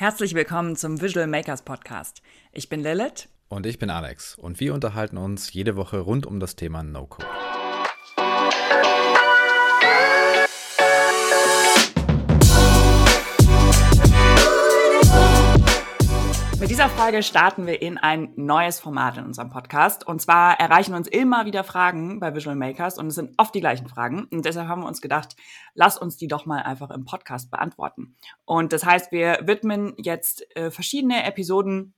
Herzlich willkommen zum Visual Makers Podcast. Ich bin Lilith. Und ich bin Alex. Und wir unterhalten uns jede Woche rund um das Thema No-Code. Mit dieser Folge starten wir in ein neues Format in unserem Podcast. Und zwar erreichen uns immer wieder Fragen bei Visual Makers und es sind oft die gleichen Fragen. Und deshalb haben wir uns gedacht, lass uns die doch mal einfach im Podcast beantworten. Und das heißt, wir widmen jetzt äh, verschiedene Episoden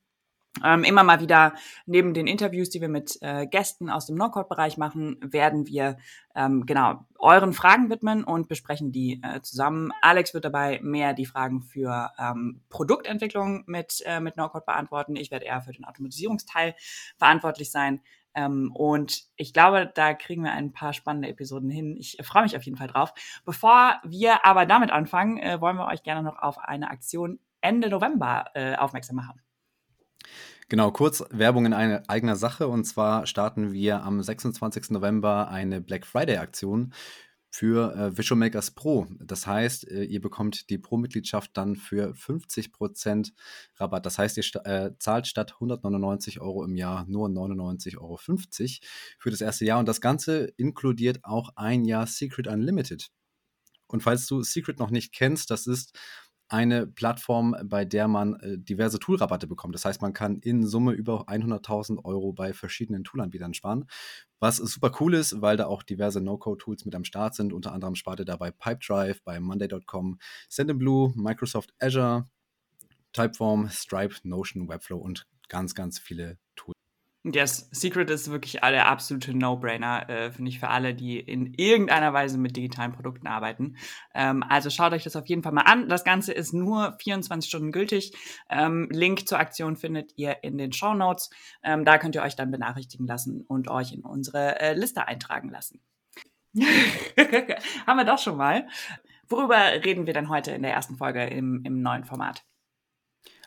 ähm, immer mal wieder neben den Interviews, die wir mit äh, Gästen aus dem No-Code-Bereich machen, werden wir ähm, genau euren Fragen widmen und besprechen die äh, zusammen. Alex wird dabei mehr die Fragen für ähm, Produktentwicklung mit, äh, mit No-Code beantworten. Ich werde eher für den Automatisierungsteil verantwortlich sein. Ähm, und ich glaube, da kriegen wir ein paar spannende Episoden hin. Ich freue mich auf jeden Fall drauf. Bevor wir aber damit anfangen, äh, wollen wir euch gerne noch auf eine Aktion Ende November äh, aufmerksam machen. Genau, kurz Werbung in eine eigener Sache. Und zwar starten wir am 26. November eine Black Friday-Aktion für äh, Visual Makers Pro. Das heißt, äh, ihr bekommt die Pro-Mitgliedschaft dann für 50% Rabatt. Das heißt, ihr äh, zahlt statt 199 Euro im Jahr nur 99,50 Euro für das erste Jahr. Und das Ganze inkludiert auch ein Jahr Secret Unlimited. Und falls du Secret noch nicht kennst, das ist eine Plattform, bei der man äh, diverse Toolrabatte bekommt. Das heißt, man kann in Summe über 100.000 Euro bei verschiedenen Toolanbietern sparen. Was super cool ist, weil da auch diverse No-Code-Tools mit am Start sind. Unter anderem spart ihr dabei Pipedrive, bei Monday.com, Sendinblue, Microsoft Azure, Typeform, Stripe, Notion, Webflow und ganz, ganz viele Tools. Yes, Secret ist wirklich der absolute No-Brainer, äh, finde ich, für alle, die in irgendeiner Weise mit digitalen Produkten arbeiten. Ähm, also schaut euch das auf jeden Fall mal an. Das Ganze ist nur 24 Stunden gültig. Ähm, Link zur Aktion findet ihr in den Show Notes. Ähm, da könnt ihr euch dann benachrichtigen lassen und euch in unsere äh, Liste eintragen lassen. Haben wir doch schon mal. Worüber reden wir denn heute in der ersten Folge im, im neuen Format?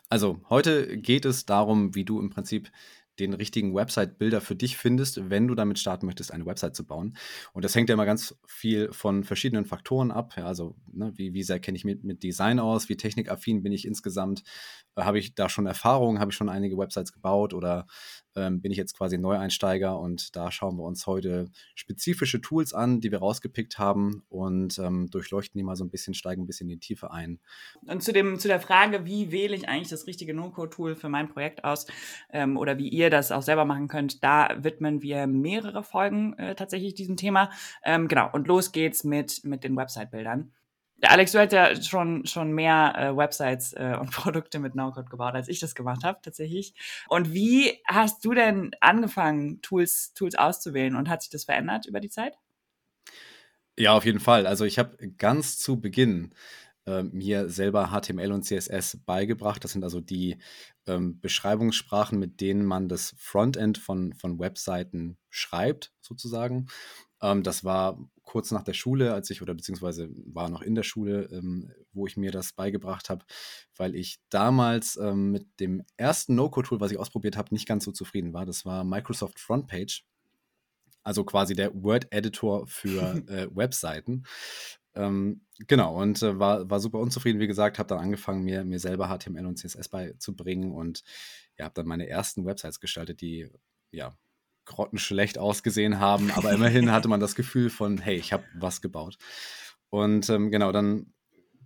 Also, heute geht es darum, wie du im Prinzip den richtigen Website-Builder für dich findest, wenn du damit starten möchtest, eine Website zu bauen. Und das hängt ja immer ganz viel von verschiedenen Faktoren ab. Ja, also, ne, wie, wie sehr kenne ich mich mit Design aus, wie technikaffin bin ich insgesamt, äh, habe ich da schon Erfahrung, habe ich schon einige Websites gebaut oder ähm, bin ich jetzt quasi Neueinsteiger und da schauen wir uns heute spezifische Tools an, die wir rausgepickt haben und ähm, durchleuchten die mal so ein bisschen, steigen ein bisschen in die Tiefe ein. Und zu, dem, zu der Frage, wie wähle ich eigentlich das richtige No-Code-Tool für mein Projekt aus ähm, oder wie ihr das auch selber machen könnt, da widmen wir mehrere Folgen äh, tatsächlich diesem Thema. Ähm, genau, und los geht's mit, mit den Website-Bildern. Alex, du hast ja schon, schon mehr äh, Websites äh, und Produkte mit NoCode gebaut, als ich das gemacht habe, tatsächlich. Und wie hast du denn angefangen, Tools, Tools auszuwählen und hat sich das verändert über die Zeit? Ja, auf jeden Fall. Also ich habe ganz zu Beginn äh, mir selber HTML und CSS beigebracht. Das sind also die ähm, Beschreibungssprachen, mit denen man das Frontend von, von Webseiten schreibt, sozusagen. Ähm, das war kurz nach der Schule, als ich, oder beziehungsweise war noch in der Schule, ähm, wo ich mir das beigebracht habe, weil ich damals ähm, mit dem ersten No-Code-Tool, was ich ausprobiert habe, nicht ganz so zufrieden war. Das war Microsoft Frontpage. Also quasi der Word-Editor für äh, Webseiten. Ähm, genau, und äh, war, war super unzufrieden, wie gesagt, habe dann angefangen, mir, mir selber HTML und CSS beizubringen und ja, habe dann meine ersten Websites gestaltet, die ja grottenschlecht ausgesehen haben, aber immerhin hatte man das Gefühl von, hey, ich habe was gebaut. Und ähm, genau, dann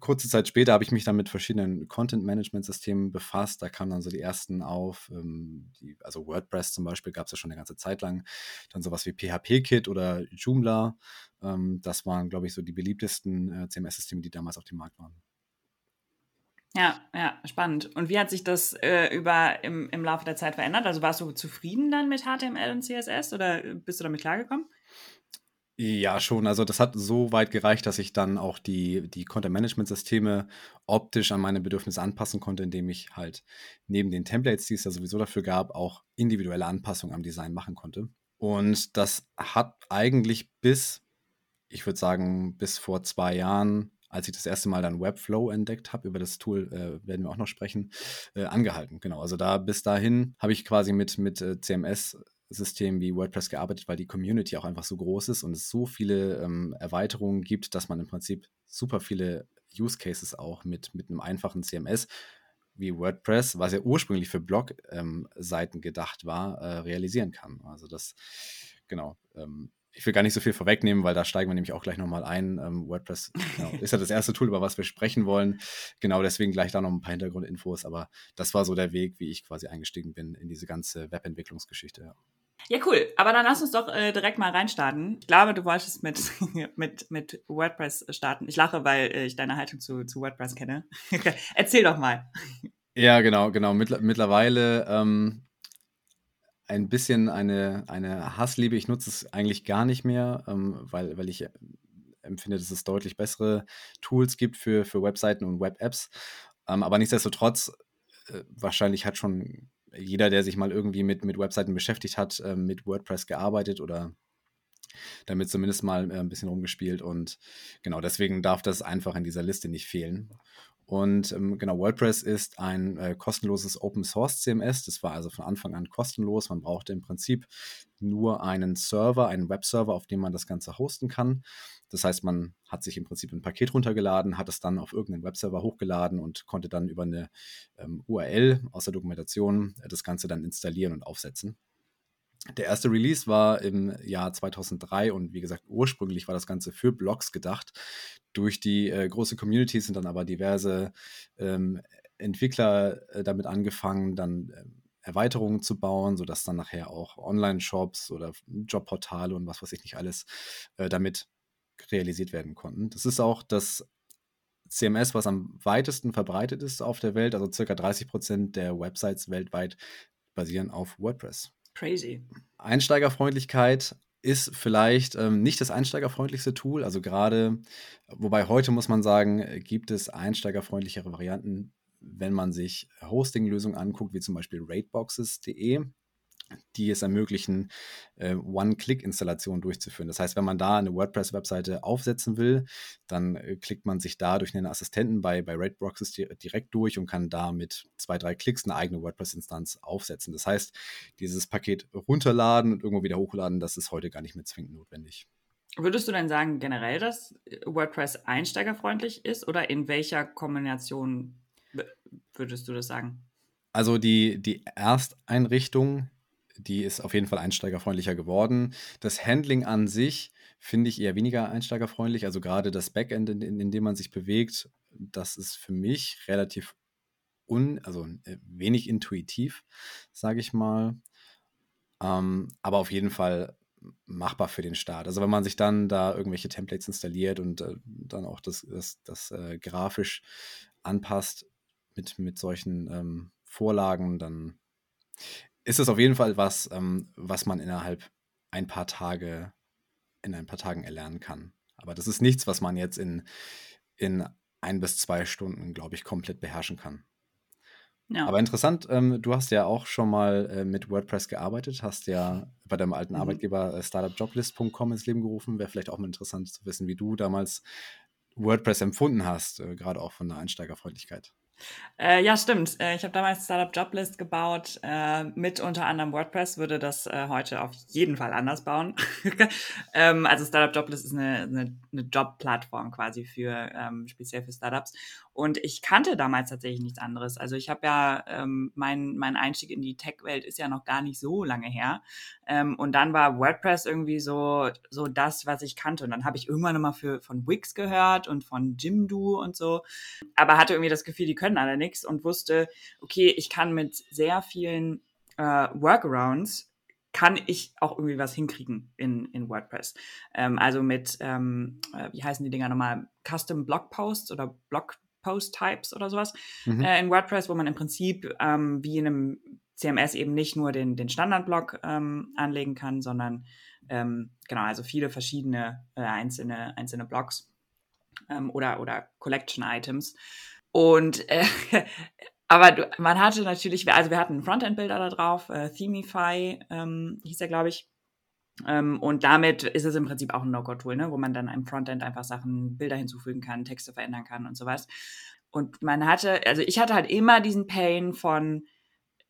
kurze Zeit später habe ich mich dann mit verschiedenen Content-Management-Systemen befasst. Da kamen dann so die ersten auf, ähm, die, also WordPress zum Beispiel gab es ja schon eine ganze Zeit lang. Dann sowas wie PHP-Kit oder Joomla. Ähm, das waren, glaube ich, so die beliebtesten äh, CMS-Systeme, die damals auf dem Markt waren. Ja, ja, spannend. Und wie hat sich das äh, über im, im Laufe der Zeit verändert? Also warst du zufrieden dann mit HTML und CSS oder bist du damit klargekommen? Ja, schon. Also das hat so weit gereicht, dass ich dann auch die, die Content-Management-Systeme optisch an meine Bedürfnisse anpassen konnte, indem ich halt neben den Templates, die es ja sowieso dafür gab, auch individuelle Anpassungen am Design machen konnte. Und das hat eigentlich bis, ich würde sagen, bis vor zwei Jahren als ich das erste Mal dann Webflow entdeckt habe, über das Tool äh, werden wir auch noch sprechen, äh, angehalten. Genau, also da bis dahin habe ich quasi mit, mit äh, CMS-Systemen wie WordPress gearbeitet, weil die Community auch einfach so groß ist und es so viele ähm, Erweiterungen gibt, dass man im Prinzip super viele Use Cases auch mit, mit einem einfachen CMS wie WordPress, was ja ursprünglich für Blog-Seiten ähm, gedacht war, äh, realisieren kann. Also das, genau. Ähm, ich will gar nicht so viel vorwegnehmen, weil da steigen wir nämlich auch gleich nochmal ein. Ähm, WordPress genau, ist ja das erste Tool, über was wir sprechen wollen. Genau deswegen gleich da noch ein paar Hintergrundinfos. Aber das war so der Weg, wie ich quasi eingestiegen bin in diese ganze Webentwicklungsgeschichte. Ja. Ja, cool. Aber dann lass uns doch äh, direkt mal reinstarten. Ich glaube, du wolltest mit, mit, mit WordPress starten. Ich lache, weil äh, ich deine Haltung zu, zu WordPress kenne. Erzähl doch mal. Ja, genau, genau. Mittler mittlerweile ähm, ein bisschen eine, eine Hassliebe. Ich nutze es eigentlich gar nicht mehr, ähm, weil, weil ich empfinde, dass es deutlich bessere Tools gibt für, für Webseiten und Web-Apps. Ähm, aber nichtsdestotrotz, äh, wahrscheinlich hat schon jeder, der sich mal irgendwie mit, mit Webseiten beschäftigt hat, äh, mit WordPress gearbeitet oder damit zumindest mal äh, ein bisschen rumgespielt. Und genau deswegen darf das einfach in dieser Liste nicht fehlen. Und ähm, genau, WordPress ist ein äh, kostenloses Open Source CMS. Das war also von Anfang an kostenlos. Man brauchte im Prinzip nur einen Server, einen Webserver, auf dem man das Ganze hosten kann. Das heißt, man hat sich im Prinzip ein Paket runtergeladen, hat es dann auf irgendeinen Webserver hochgeladen und konnte dann über eine ähm, URL aus der Dokumentation äh, das Ganze dann installieren und aufsetzen. Der erste Release war im Jahr 2003 und wie gesagt, ursprünglich war das Ganze für Blogs gedacht. Durch die äh, große Community sind dann aber diverse ähm, Entwickler äh, damit angefangen, dann äh, Erweiterungen zu bauen, sodass dann nachher auch Online-Shops oder Jobportale und was weiß ich nicht alles äh, damit realisiert werden konnten. Das ist auch das CMS, was am weitesten verbreitet ist auf der Welt. Also circa 30 Prozent der Websites weltweit basieren auf WordPress. Crazy. Einsteigerfreundlichkeit ist vielleicht ähm, nicht das einsteigerfreundlichste Tool. Also gerade, wobei heute muss man sagen, gibt es einsteigerfreundlichere Varianten, wenn man sich Hosting-Lösungen anguckt, wie zum Beispiel rateboxes.de die es ermöglichen, äh, One-Click-Installationen durchzuführen. Das heißt, wenn man da eine WordPress-Webseite aufsetzen will, dann äh, klickt man sich da durch einen Assistenten bei, bei Raidboxes direkt durch und kann da mit zwei, drei Klicks eine eigene WordPress-Instanz aufsetzen. Das heißt, dieses Paket runterladen und irgendwo wieder hochladen, das ist heute gar nicht mehr zwingend notwendig. Würdest du denn sagen generell, dass WordPress einsteigerfreundlich ist oder in welcher Kombination würdest du das sagen? Also die, die Ersteinrichtung die ist auf jeden Fall einsteigerfreundlicher geworden. Das Handling an sich finde ich eher weniger einsteigerfreundlich. Also gerade das Backend, in, in, in, dem man sich bewegt, das ist für mich relativ un, also äh, wenig intuitiv, sage ich mal. Ähm, aber auf jeden Fall machbar für den Start. Also wenn man sich dann da irgendwelche Templates installiert und äh, dann auch das, das, das äh, grafisch anpasst mit, mit solchen ähm, Vorlagen, dann ist es auf jeden Fall was, ähm, was man innerhalb ein paar Tage, in ein paar Tagen erlernen kann. Aber das ist nichts, was man jetzt in, in ein bis zwei Stunden, glaube ich, komplett beherrschen kann. Ja. Aber interessant, ähm, du hast ja auch schon mal äh, mit WordPress gearbeitet, hast ja bei deinem alten mhm. Arbeitgeber äh, startupjoblist.com ins Leben gerufen. Wäre vielleicht auch mal interessant zu wissen, wie du damals WordPress empfunden hast, äh, gerade auch von der Einsteigerfreundlichkeit. Äh, ja, stimmt. Äh, ich habe damals Startup Joblist gebaut, äh, mit unter anderem WordPress, würde das äh, heute auf jeden Fall anders bauen. ähm, also Startup Joblist ist eine, eine, eine Jobplattform quasi für ähm, speziell für Startups. Und ich kannte damals tatsächlich nichts anderes. Also ich habe ja, ähm, mein, mein Einstieg in die Tech-Welt ist ja noch gar nicht so lange her. Ähm, und dann war WordPress irgendwie so, so das, was ich kannte. Und dann habe ich irgendwann nochmal für, von Wix gehört und von Jimdo und so. Aber hatte irgendwie das Gefühl, die können alle nichts und wusste, okay, ich kann mit sehr vielen äh, Workarounds kann ich auch irgendwie was hinkriegen in, in WordPress. Ähm, also mit, ähm, äh, wie heißen die Dinger nochmal, Custom Blog Posts oder Blog Post-Types oder sowas mhm. äh, in WordPress, wo man im Prinzip ähm, wie in einem CMS eben nicht nur den, den Standardblock ähm, anlegen kann, sondern ähm, genau, also viele verschiedene äh, einzelne, einzelne Blocks ähm, oder, oder Collection-Items. Und äh, aber du, man hatte natürlich, also wir hatten einen Frontend-Bilder da drauf, äh, Themify ähm, hieß er, glaube ich. Ähm, und damit ist es im Prinzip auch ein No-Code-Tool, ne, wo man dann im Frontend einfach Sachen, Bilder hinzufügen kann, Texte verändern kann und sowas. Und man hatte, also ich hatte halt immer diesen Pain von,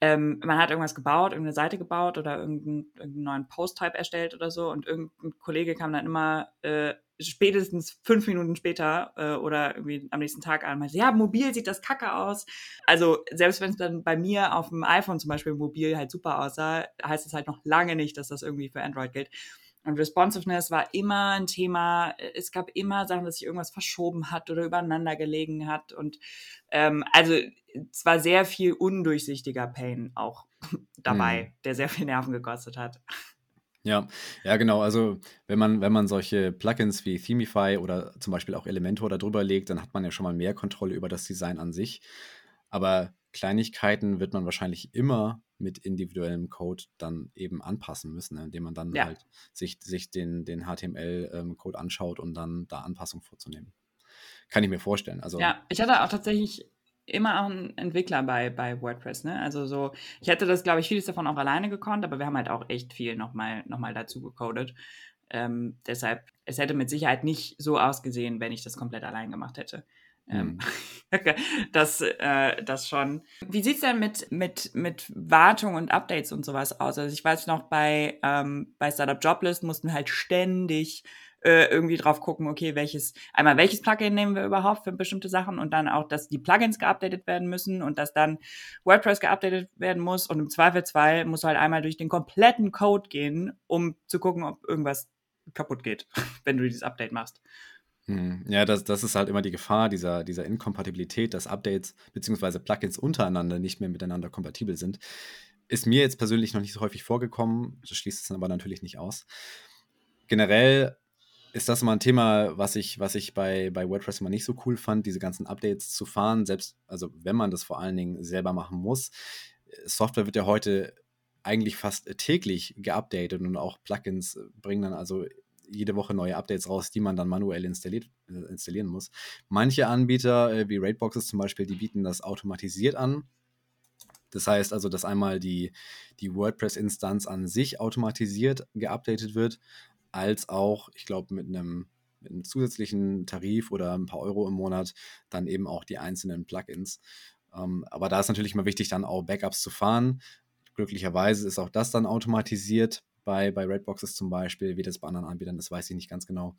ähm, man hat irgendwas gebaut, irgendeine Seite gebaut oder irgendeinen, irgendeinen neuen Post-Type erstellt oder so und irgendein Kollege kam dann immer, äh, spätestens fünf Minuten später äh, oder irgendwie am nächsten Tag an, meinte, ja, mobil sieht das kacke aus. Also selbst wenn es dann bei mir auf dem iPhone zum Beispiel mobil halt super aussah, heißt es halt noch lange nicht, dass das irgendwie für Android gilt. Und Responsiveness war immer ein Thema. Es gab immer Sachen, dass sich irgendwas verschoben hat oder übereinander gelegen hat. Und ähm, also es war sehr viel undurchsichtiger Pain auch dabei, hm. der sehr viel Nerven gekostet hat. Ja, ja, genau. Also wenn man, wenn man solche Plugins wie Themify oder zum Beispiel auch Elementor darüber legt, dann hat man ja schon mal mehr Kontrolle über das Design an sich. Aber Kleinigkeiten wird man wahrscheinlich immer mit individuellem Code dann eben anpassen müssen, ne? indem man dann ja. halt sich, sich den, den HTML-Code ähm, anschaut und dann da Anpassungen vorzunehmen. Kann ich mir vorstellen. Also, ja, ich hatte auch tatsächlich immer auch ein Entwickler bei, bei WordPress, ne? Also so, ich hätte das, glaube ich, vieles davon auch alleine gekonnt, aber wir haben halt auch echt viel nochmal noch mal dazu gecodet. Ähm, deshalb, es hätte mit Sicherheit nicht so ausgesehen, wenn ich das komplett allein gemacht hätte. Ähm, hm. das, äh, das schon. Wie sieht es denn mit, mit, mit Wartung und Updates und sowas aus? Also ich weiß noch, bei, ähm, bei Startup Joblist mussten wir halt ständig äh, irgendwie drauf gucken, okay, welches, einmal welches Plugin nehmen wir überhaupt für bestimmte Sachen und dann auch, dass die Plugins geupdatet werden müssen und dass dann WordPress geupdatet werden muss und im Zweifelsfall muss halt einmal durch den kompletten Code gehen, um zu gucken, ob irgendwas kaputt geht, wenn du dieses Update machst. Hm, ja, das, das ist halt immer die Gefahr dieser, dieser Inkompatibilität, dass Updates bzw. Plugins untereinander nicht mehr miteinander kompatibel sind. Ist mir jetzt persönlich noch nicht so häufig vorgekommen, das schließt es aber natürlich nicht aus. Generell ist das immer ein Thema, was ich, was ich bei, bei WordPress immer nicht so cool fand, diese ganzen Updates zu fahren, selbst, also wenn man das vor allen Dingen selber machen muss. Software wird ja heute eigentlich fast täglich geupdatet und auch Plugins bringen dann also jede Woche neue Updates raus, die man dann manuell installiert, äh, installieren muss. Manche Anbieter, äh, wie Raidboxes zum Beispiel, die bieten das automatisiert an. Das heißt also, dass einmal die, die WordPress-Instanz an sich automatisiert geupdatet wird als auch, ich glaube, mit einem, mit einem zusätzlichen Tarif oder ein paar Euro im Monat dann eben auch die einzelnen Plugins. Ähm, aber da ist natürlich mal wichtig, dann auch Backups zu fahren. Glücklicherweise ist auch das dann automatisiert bei, bei Redboxes zum Beispiel, wie das bei anderen Anbietern, das weiß ich nicht ganz genau.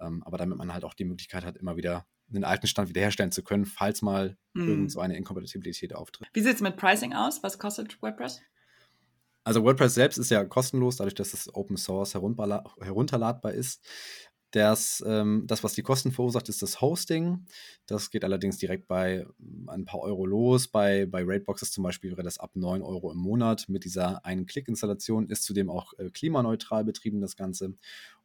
Ähm, aber damit man halt auch die Möglichkeit hat, immer wieder den alten Stand wiederherstellen zu können, falls mal mm. irgend so eine Inkompatibilität auftritt. Wie sieht es mit Pricing aus? Was kostet WordPress? Also WordPress selbst ist ja kostenlos, dadurch, dass es Open Source herunterladbar ist. Das, ähm, das, was die Kosten verursacht, ist das Hosting. Das geht allerdings direkt bei ähm, ein paar Euro los. Bei, bei Raidboxes zum Beispiel wäre das ab 9 Euro im Monat mit dieser Ein-Klick-Installation. Ist zudem auch äh, klimaneutral betrieben, das Ganze.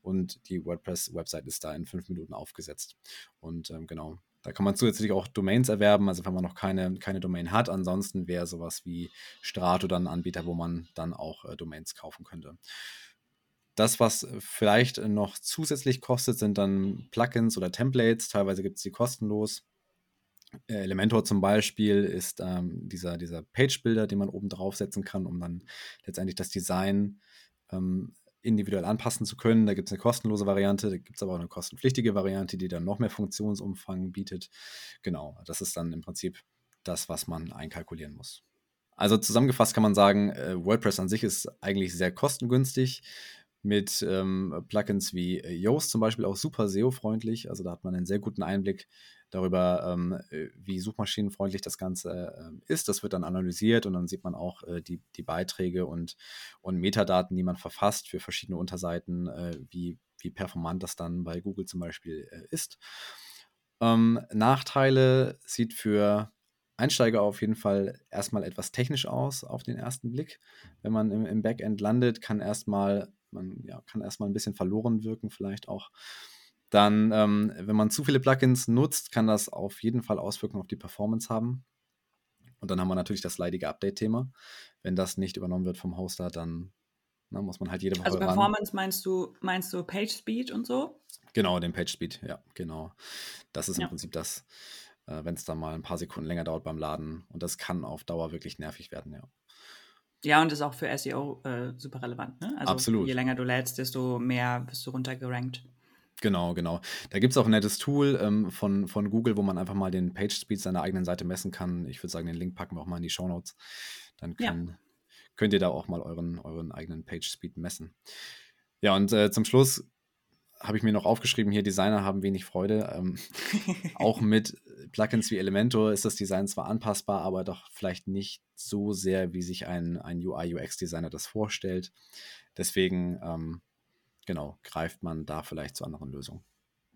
Und die WordPress-Website ist da in fünf Minuten aufgesetzt. Und ähm, genau, da kann man zusätzlich auch Domains erwerben, also wenn man noch keine, keine Domain hat. Ansonsten wäre sowas wie Strato dann ein Anbieter, wo man dann auch äh, Domains kaufen könnte. Das, was vielleicht noch zusätzlich kostet, sind dann Plugins oder Templates. Teilweise gibt es die kostenlos. Äh, Elementor zum Beispiel ist ähm, dieser, dieser Page-Builder, den man oben draufsetzen kann, um dann letztendlich das Design ähm, individuell anpassen zu können. Da gibt es eine kostenlose Variante, da gibt es aber auch eine kostenpflichtige Variante, die dann noch mehr Funktionsumfang bietet. Genau, das ist dann im Prinzip das, was man einkalkulieren muss. Also zusammengefasst kann man sagen, äh, WordPress an sich ist eigentlich sehr kostengünstig mit ähm, Plugins wie Yoast zum Beispiel auch super SEO-freundlich. Also da hat man einen sehr guten Einblick darüber, ähm, äh, wie suchmaschinenfreundlich das Ganze äh, ist. Das wird dann analysiert und dann sieht man auch äh, die, die Beiträge und, und Metadaten, die man verfasst für verschiedene Unterseiten, äh, wie, wie performant das dann bei Google zum Beispiel äh, ist. Ähm, Nachteile sieht für Einsteiger auf jeden Fall erstmal etwas technisch aus auf den ersten Blick. Wenn man im, im Backend landet, kann erstmal, man ja, kann erstmal ein bisschen verloren wirken, vielleicht auch dann, ähm, wenn man zu viele Plugins nutzt, kann das auf jeden Fall Auswirkungen auf die Performance haben. Und dann haben wir natürlich das leidige Update-Thema. Wenn das nicht übernommen wird vom Hoster, dann na, muss man halt jede Woche Also Performance ran. meinst du, meinst du Page Speed und so? Genau, den Page Speed, ja, genau. Das ist im ja. Prinzip das, äh, wenn es dann mal ein paar Sekunden länger dauert beim Laden. Und das kann auf Dauer wirklich nervig werden, ja. Ja, und ist auch für SEO äh, super relevant, ne? Also Absolut. je länger du lädst, desto mehr wirst du runtergerankt. Genau, genau. Da gibt es auch ein nettes Tool ähm, von, von Google, wo man einfach mal den Page Speed seiner eigenen Seite messen kann. Ich würde sagen, den Link packen wir auch mal in die Show Notes. Dann kann, ja. könnt ihr da auch mal euren, euren eigenen Page Speed messen. Ja, und äh, zum Schluss habe ich mir noch aufgeschrieben, hier Designer haben wenig Freude. Ähm, auch mit Plugins wie Elementor ist das Design zwar anpassbar, aber doch vielleicht nicht so sehr, wie sich ein, ein UI-UX-Designer das vorstellt. Deswegen, ähm, genau, greift man da vielleicht zu anderen Lösungen.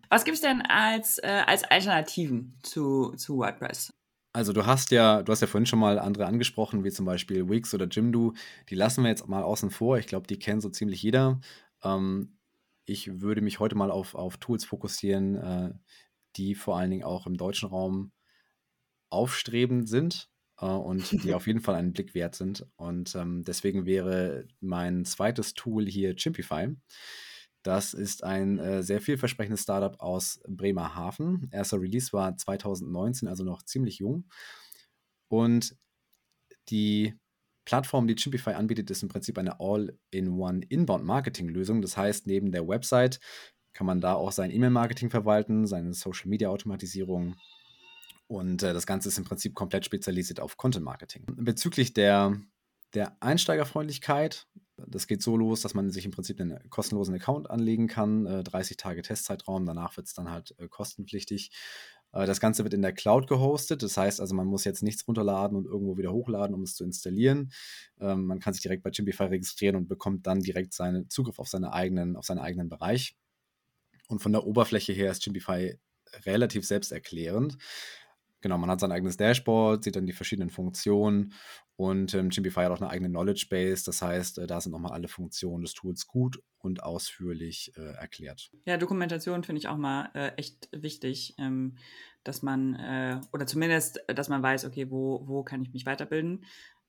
Was gibt es denn als, äh, als Alternativen zu, zu WordPress? Also du hast ja, du hast ja vorhin schon mal andere angesprochen, wie zum Beispiel Wix oder Jimdo. Die lassen wir jetzt mal außen vor. Ich glaube, die kennt so ziemlich jeder. Ähm, ich würde mich heute mal auf, auf Tools fokussieren, äh, die vor allen Dingen auch im deutschen Raum aufstrebend sind äh, und die auf jeden Fall einen Blick wert sind. Und ähm, deswegen wäre mein zweites Tool hier Chimpify. Das ist ein äh, sehr vielversprechendes Startup aus Bremerhaven. Erster Release war 2019, also noch ziemlich jung. Und die Plattform, die Chimpify anbietet, ist im Prinzip eine All-in-One Inbound-Marketing-Lösung. Das heißt, neben der Website kann man da auch sein E-Mail-Marketing verwalten, seine Social-Media-Automatisierung. Und äh, das Ganze ist im Prinzip komplett spezialisiert auf Content-Marketing. Bezüglich der, der Einsteigerfreundlichkeit das geht so los, dass man sich im Prinzip einen kostenlosen Account anlegen kann, äh, 30 Tage Testzeitraum, danach wird es dann halt äh, kostenpflichtig. Äh, das Ganze wird in der Cloud gehostet, das heißt also, man muss jetzt nichts runterladen und irgendwo wieder hochladen, um es zu installieren. Ähm, man kann sich direkt bei Chimpify registrieren und bekommt dann direkt seinen Zugriff auf, seine eigenen, auf seinen eigenen Bereich. Und von der Oberfläche her ist Chimpify relativ selbsterklärend. Genau, man hat sein eigenes Dashboard, sieht dann die verschiedenen Funktionen und ähm, Chimpify hat auch eine eigene Knowledge Base. Das heißt, äh, da sind nochmal alle Funktionen des Tools gut und ausführlich äh, erklärt. Ja, Dokumentation finde ich auch mal äh, echt wichtig, ähm, dass man, äh, oder zumindest, dass man weiß, okay, wo, wo kann ich mich weiterbilden?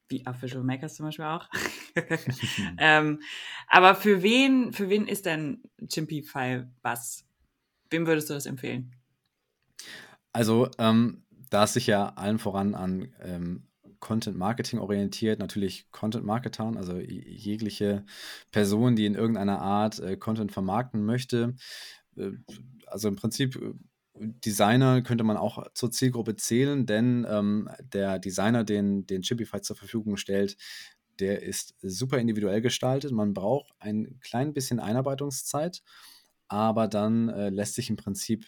Wie auf Visual Makers zum Beispiel auch. ähm, aber für wen, für wen ist denn Chimpify was? Wem würdest du das empfehlen? Also, ähm, da es sich ja allen voran an ähm, Content Marketing orientiert, natürlich Content Marketern, also jegliche Person, die in irgendeiner Art äh, Content vermarkten möchte. Äh, also im Prinzip äh, Designer könnte man auch zur Zielgruppe zählen, denn ähm, der Designer, den, den Shopify zur Verfügung stellt, der ist super individuell gestaltet. Man braucht ein klein bisschen Einarbeitungszeit, aber dann äh, lässt sich im Prinzip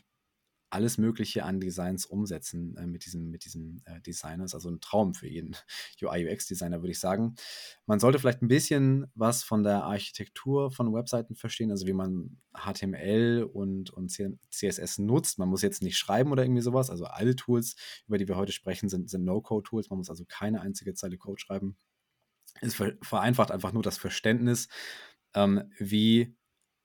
alles Mögliche an Designs umsetzen äh, mit diesem, mit diesem äh, Designer. ist also ein Traum für jeden UI-UX-Designer, würde ich sagen. Man sollte vielleicht ein bisschen was von der Architektur von Webseiten verstehen, also wie man HTML und, und CSS nutzt. Man muss jetzt nicht schreiben oder irgendwie sowas. Also alle Tools, über die wir heute sprechen, sind, sind No-Code-Tools. Man muss also keine einzige Zeile Code schreiben. Es vereinfacht einfach nur das Verständnis, ähm, wie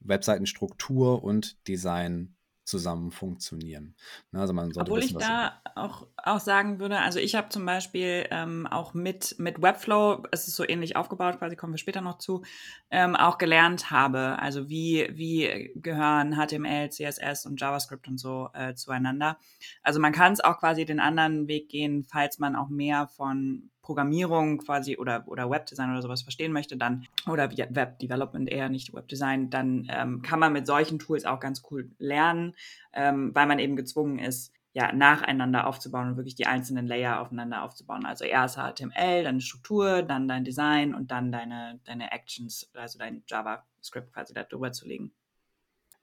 Webseitenstruktur und Design zusammen funktionieren. Ne, also man sollte Obwohl wissen, ich da auch, auch sagen würde, also ich habe zum Beispiel ähm, auch mit, mit Webflow, es ist so ähnlich aufgebaut, quasi kommen wir später noch zu, ähm, auch gelernt habe. Also wie, wie gehören HTML, CSS und JavaScript und so äh, zueinander. Also man kann es auch quasi den anderen Weg gehen, falls man auch mehr von Programmierung quasi oder, oder Webdesign oder sowas verstehen möchte, dann, oder Web Development eher, nicht Webdesign, dann ähm, kann man mit solchen Tools auch ganz cool lernen, ähm, weil man eben gezwungen ist, ja, nacheinander aufzubauen und wirklich die einzelnen Layer aufeinander aufzubauen. Also erst HTML, dann Struktur, dann dein Design und dann deine, deine Actions, also dein JavaScript quasi darüber zu legen.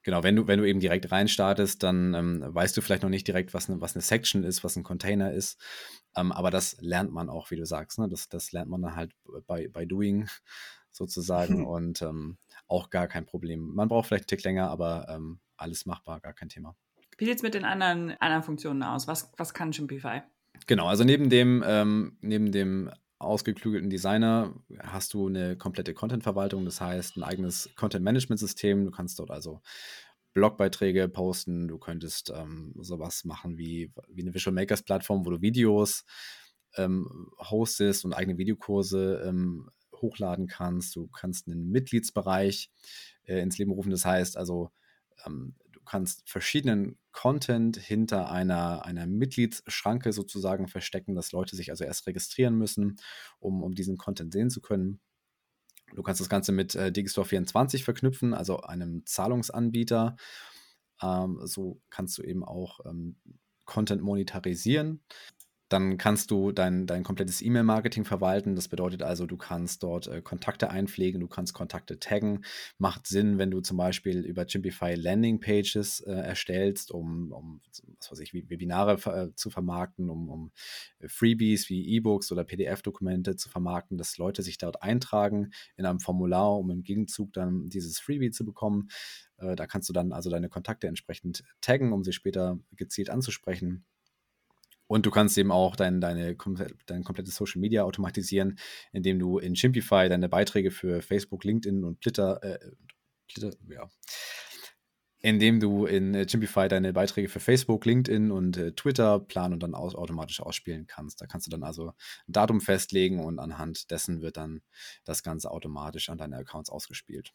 Genau, wenn du, wenn du eben direkt reinstartest, dann ähm, weißt du vielleicht noch nicht direkt, was eine, was eine Section ist, was ein Container ist. Ähm, aber das lernt man auch, wie du sagst. Ne? Das, das lernt man dann halt bei, bei Doing sozusagen und ähm, auch gar kein Problem. Man braucht vielleicht einen Tick länger, aber ähm, alles machbar, gar kein Thema. Wie sieht es mit den anderen, anderen Funktionen aus? Was, was kann Shopify? Genau, also neben dem, ähm, neben dem ausgeklügelten Designer hast du eine komplette Content-Verwaltung, das heißt ein eigenes Content-Management-System. Du kannst dort also Blogbeiträge posten, du könntest ähm, sowas machen wie, wie eine Visual Makers-Plattform, wo du Videos ähm, hostest und eigene Videokurse ähm, hochladen kannst. Du kannst einen Mitgliedsbereich äh, ins Leben rufen, das heißt also, ähm, du kannst verschiedenen Content hinter einer, einer Mitgliedsschranke sozusagen verstecken, dass Leute sich also erst registrieren müssen, um, um diesen Content sehen zu können. Du kannst das Ganze mit äh, Digistore24 verknüpfen, also einem Zahlungsanbieter. Ähm, so kannst du eben auch ähm, Content monetarisieren. Dann kannst du dein, dein komplettes E-Mail-Marketing verwalten. Das bedeutet also, du kannst dort äh, Kontakte einpflegen, du kannst Kontakte taggen. Macht Sinn, wenn du zum Beispiel über Chimpify Landing-Pages äh, erstellst, um, um, was weiß ich, Webinare äh, zu vermarkten, um, um Freebies wie E-Books oder PDF-Dokumente zu vermarkten, dass Leute sich dort eintragen in einem Formular, um im Gegenzug dann dieses Freebie zu bekommen. Äh, da kannst du dann also deine Kontakte entsprechend taggen, um sie später gezielt anzusprechen. Und du kannst eben auch dein, deine, dein komplettes Social Media automatisieren, indem du in Chimpify deine Beiträge für Facebook, LinkedIn und Twitter, äh, Twitter ja, indem du in äh, Chimpify deine Beiträge für Facebook, LinkedIn und äh, Twitter planen und dann aus, automatisch ausspielen kannst. Da kannst du dann also ein Datum festlegen und anhand dessen wird dann das Ganze automatisch an deine Accounts ausgespielt.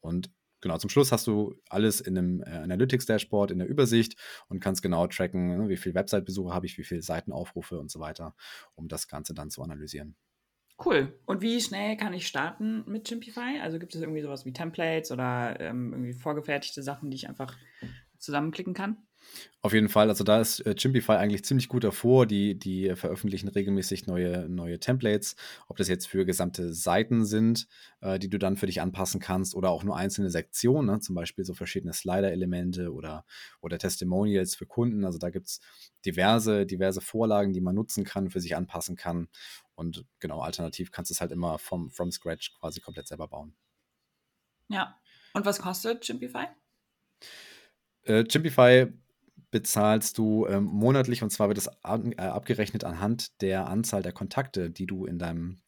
Und genau, zum Schluss hast du alles in einem äh, Analytics-Dashboard, in der Übersicht und kannst genau tracken, ne, wie viele Website-Besucher habe ich, wie viele Seitenaufrufe und so weiter, um das Ganze dann zu analysieren. Cool. Und wie schnell kann ich starten mit Chimpify? Also gibt es irgendwie sowas wie Templates oder ähm, irgendwie vorgefertigte Sachen, die ich einfach zusammenklicken kann? Auf jeden Fall, also da ist äh, Chimpify eigentlich ziemlich gut davor. Die, die veröffentlichen regelmäßig neue, neue Templates, ob das jetzt für gesamte Seiten sind, äh, die du dann für dich anpassen kannst, oder auch nur einzelne Sektionen, ne? zum Beispiel so verschiedene Slider-Elemente oder, oder Testimonials für Kunden. Also da gibt es diverse, diverse Vorlagen, die man nutzen kann, für sich anpassen kann. Und genau, alternativ kannst du es halt immer vom, from scratch quasi komplett selber bauen. Ja. Und was kostet Chimpify? Äh, Chimpify bezahlst du ähm, monatlich und zwar wird es ab, äh, abgerechnet anhand der Anzahl der Kontakte, die du in deinem,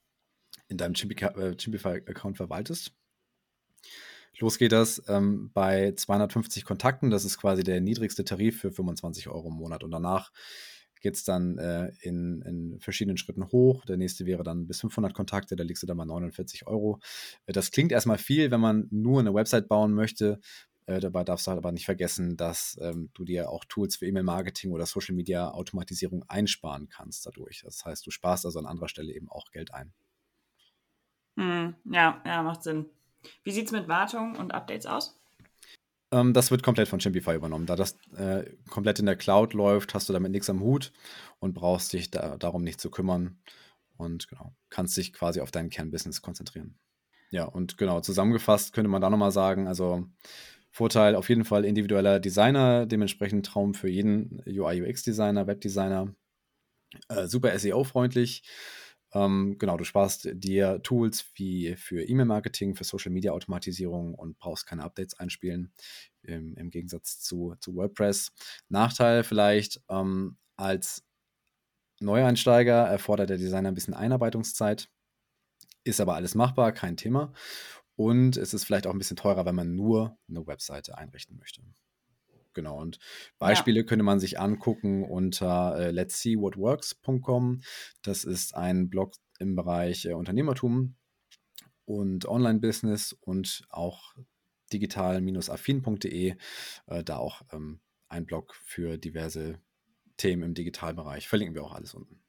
in deinem Chimpify-Account äh, verwaltest. Los geht das ähm, bei 250 Kontakten. Das ist quasi der niedrigste Tarif für 25 Euro im Monat. Und danach geht es dann äh, in, in, verschiedenen Schritten hoch. Der nächste wäre dann bis 500 Kontakte, da liegst du dann bei 49 Euro. Äh, das klingt erstmal viel, wenn man nur eine Website bauen möchte. Äh, dabei darfst du halt aber nicht vergessen, dass ähm, du dir auch Tools für E-Mail-Marketing oder Social-Media-Automatisierung einsparen kannst dadurch. Das heißt, du sparst also an anderer Stelle eben auch Geld ein. Hm, ja, ja, macht Sinn. Wie sieht es mit Wartung und Updates aus? Ähm, das wird komplett von Chimpify übernommen. Da das äh, komplett in der Cloud läuft, hast du damit nichts am Hut und brauchst dich da, darum nicht zu kümmern. Und genau, kannst dich quasi auf dein Kernbusiness konzentrieren. Ja, und genau, zusammengefasst könnte man da nochmal sagen, also Vorteil auf jeden Fall individueller Designer, dementsprechend Traum für jeden UI-UX-Designer, Webdesigner. Äh, super SEO-freundlich. Ähm, genau, du sparst dir Tools wie für E-Mail-Marketing, für Social-Media-Automatisierung und brauchst keine Updates einspielen, im, im Gegensatz zu, zu, WordPress. Nachteil vielleicht, ähm, als Neueinsteiger erfordert der Designer ein bisschen Einarbeitungszeit, ist aber alles machbar, kein Thema. Und es ist vielleicht auch ein bisschen teurer, wenn man nur eine Webseite einrichten möchte. Genau, und Beispiele ja. könnte man sich angucken unter äh, let's see what works.com. Das ist ein Blog im Bereich äh, Unternehmertum und Online-Business und auch digital-affin.de. Äh, da auch ähm, ein Blog für diverse Themen im Digitalbereich. Verlinken wir auch alles unten.